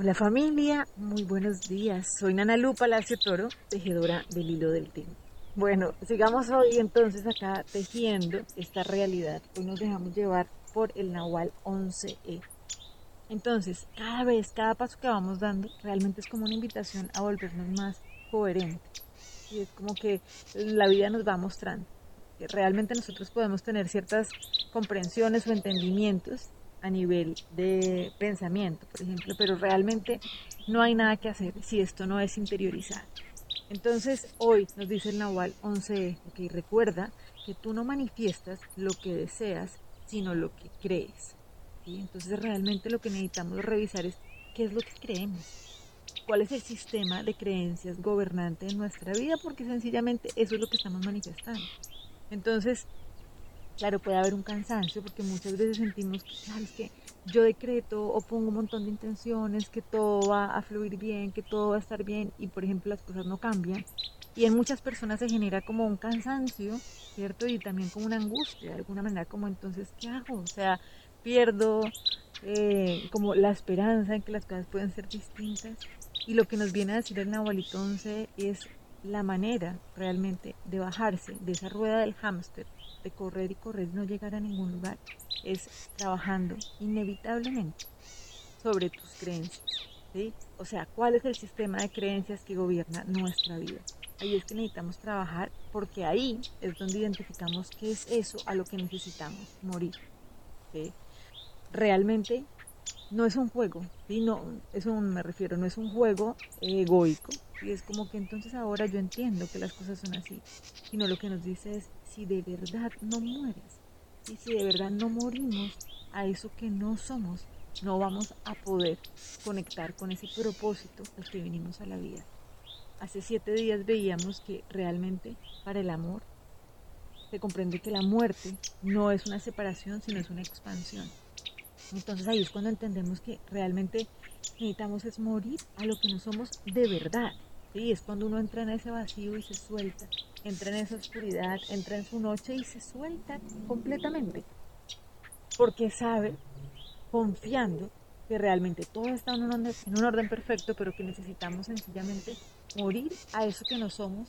Hola familia, muy buenos días. Soy Nana Lu Palacio Toro, tejedora del hilo del tiempo. Bueno, sigamos hoy entonces acá tejiendo esta realidad. Hoy nos dejamos llevar por el Nahual 11E. Entonces, cada vez, cada paso que vamos dando, realmente es como una invitación a volvernos más coherentes. Y es como que la vida nos va mostrando que realmente nosotros podemos tener ciertas comprensiones o entendimientos a nivel de pensamiento, por ejemplo, pero realmente no hay nada que hacer si esto no es interiorizado. Entonces, hoy nos dice el Nahual 11, que recuerda que tú no manifiestas lo que deseas, sino lo que crees. Entonces, realmente lo que necesitamos revisar es qué es lo que creemos, cuál es el sistema de creencias gobernante de nuestra vida, porque sencillamente eso es lo que estamos manifestando. Entonces, Claro, puede haber un cansancio porque muchas veces sentimos que, claro, es que yo decreto o pongo un montón de intenciones, que todo va a fluir bien, que todo va a estar bien y, por ejemplo, las cosas no cambian. Y en muchas personas se genera como un cansancio, ¿cierto? Y también como una angustia, de alguna manera, como entonces, ¿qué hago? O sea, pierdo eh, como la esperanza en que las cosas pueden ser distintas. Y lo que nos viene a decir el Nahualito 11 es la manera realmente de bajarse de esa rueda del hámster de correr y correr y no llegar a ningún lugar, es trabajando inevitablemente sobre tus creencias. ¿sí? O sea, ¿cuál es el sistema de creencias que gobierna nuestra vida? Ahí es que necesitamos trabajar porque ahí es donde identificamos qué es eso a lo que necesitamos morir. ¿sí? Realmente no es un juego, ¿sí? no, eso me refiero, no es un juego egoico, y es como que entonces ahora yo entiendo que las cosas son así, sino lo que nos dice es si de verdad no mueres y si de verdad no morimos a eso que no somos, no vamos a poder conectar con ese propósito al que vinimos a la vida. Hace siete días veíamos que realmente para el amor se comprende que la muerte no es una separación, sino es una expansión. Entonces ahí es cuando entendemos que realmente necesitamos es morir a lo que no somos de verdad. ¿sí? Es cuando uno entra en ese vacío y se suelta entra en esa oscuridad, entra en su noche y se suelta completamente. Porque sabe, confiando, que realmente todo está en un, orden, en un orden perfecto, pero que necesitamos sencillamente morir a eso que no somos,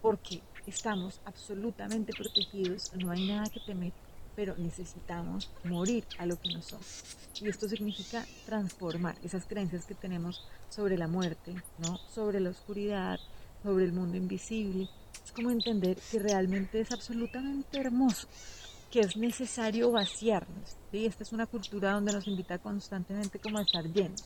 porque estamos absolutamente protegidos, no hay nada que temer, pero necesitamos morir a lo que no somos. Y esto significa transformar esas creencias que tenemos sobre la muerte, ¿no? sobre la oscuridad, sobre el mundo invisible, es como entender que realmente es absolutamente hermoso, que es necesario vaciarnos. ¿sí? Esta es una cultura donde nos invita constantemente como a estar llenos.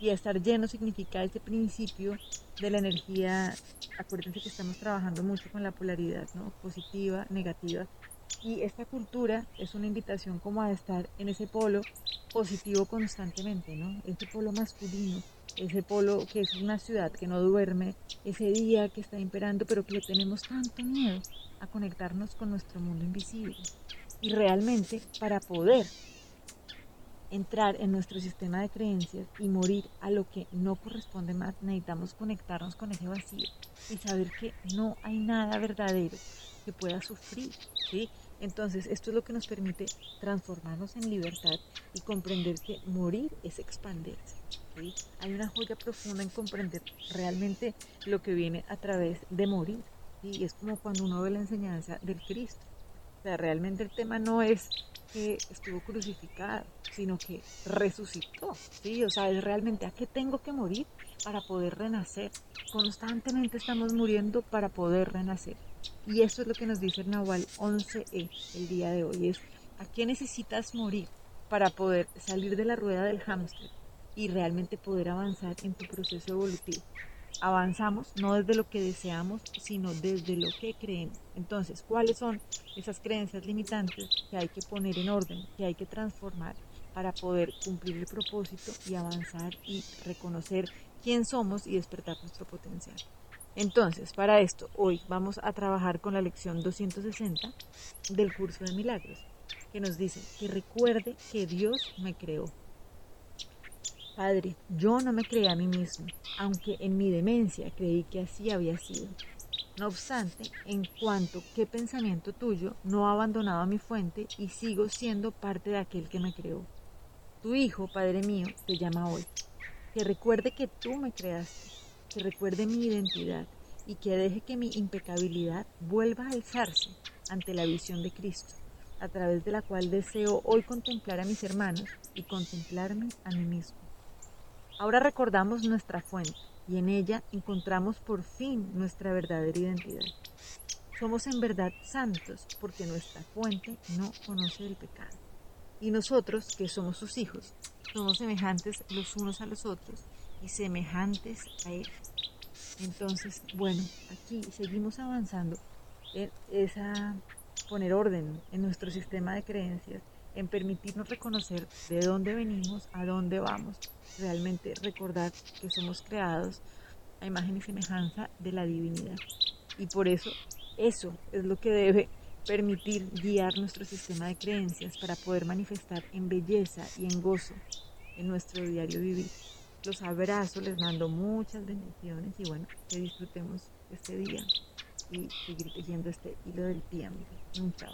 Y estar lleno significa ese principio de la energía, acuérdense que estamos trabajando mucho con la polaridad, ¿no? Positiva, negativa. Y esta cultura es una invitación como a estar en ese polo positivo constantemente, ¿no? Ese polo masculino ese polo que es una ciudad que no duerme, ese día que está imperando, pero que le tenemos tanto miedo a conectarnos con nuestro mundo invisible. Y realmente para poder entrar en nuestro sistema de creencias y morir a lo que no corresponde más, necesitamos conectarnos con ese vacío y saber que no hay nada verdadero que pueda sufrir, ¿sí? Entonces, esto es lo que nos permite transformarnos en libertad y comprender que morir es expandirse. Hay una joya profunda en comprender realmente lo que viene a través de morir. Y es como cuando uno ve la enseñanza del Cristo. O sea, realmente el tema no es que estuvo crucificado, sino que resucitó. ¿sí? O sea, es realmente a qué tengo que morir para poder renacer. Constantemente estamos muriendo para poder renacer. Y eso es lo que nos dice el Nahual 11E el día de hoy, es a qué necesitas morir para poder salir de la rueda del hámster y realmente poder avanzar en tu proceso evolutivo. Avanzamos no desde lo que deseamos, sino desde lo que creemos. Entonces, ¿cuáles son esas creencias limitantes que hay que poner en orden, que hay que transformar para poder cumplir el propósito y avanzar y reconocer quién somos y despertar nuestro potencial? Entonces, para esto, hoy vamos a trabajar con la lección 260 del curso de milagros, que nos dice que recuerde que Dios me creó. Padre, yo no me creé a mí mismo, aunque en mi demencia creí que así había sido. No obstante, en cuanto qué pensamiento tuyo no ha abandonado a mi fuente y sigo siendo parte de aquel que me creó. Tu Hijo, Padre mío, te llama hoy. que recuerde que tú me creaste, que recuerde mi identidad y que deje que mi impecabilidad vuelva a alzarse ante la visión de Cristo, a través de la cual deseo hoy contemplar a mis hermanos y contemplarme a mí mismo. Ahora recordamos nuestra fuente y en ella encontramos por fin nuestra verdadera identidad. Somos en verdad santos porque nuestra fuente no conoce el pecado. Y nosotros, que somos sus hijos, somos semejantes los unos a los otros y semejantes a Él. Entonces, bueno, aquí seguimos avanzando en esa poner orden en nuestro sistema de creencias, en permitirnos reconocer de dónde venimos, a dónde vamos, realmente recordar que somos creados a imagen y semejanza de la divinidad. Y por eso, eso es lo que debe permitir guiar nuestro sistema de creencias para poder manifestar en belleza y en gozo en nuestro diario vivir. Los abrazo, les mando muchas bendiciones y bueno, que disfrutemos este día y seguir tejiendo este hilo del tiempo. Un chao.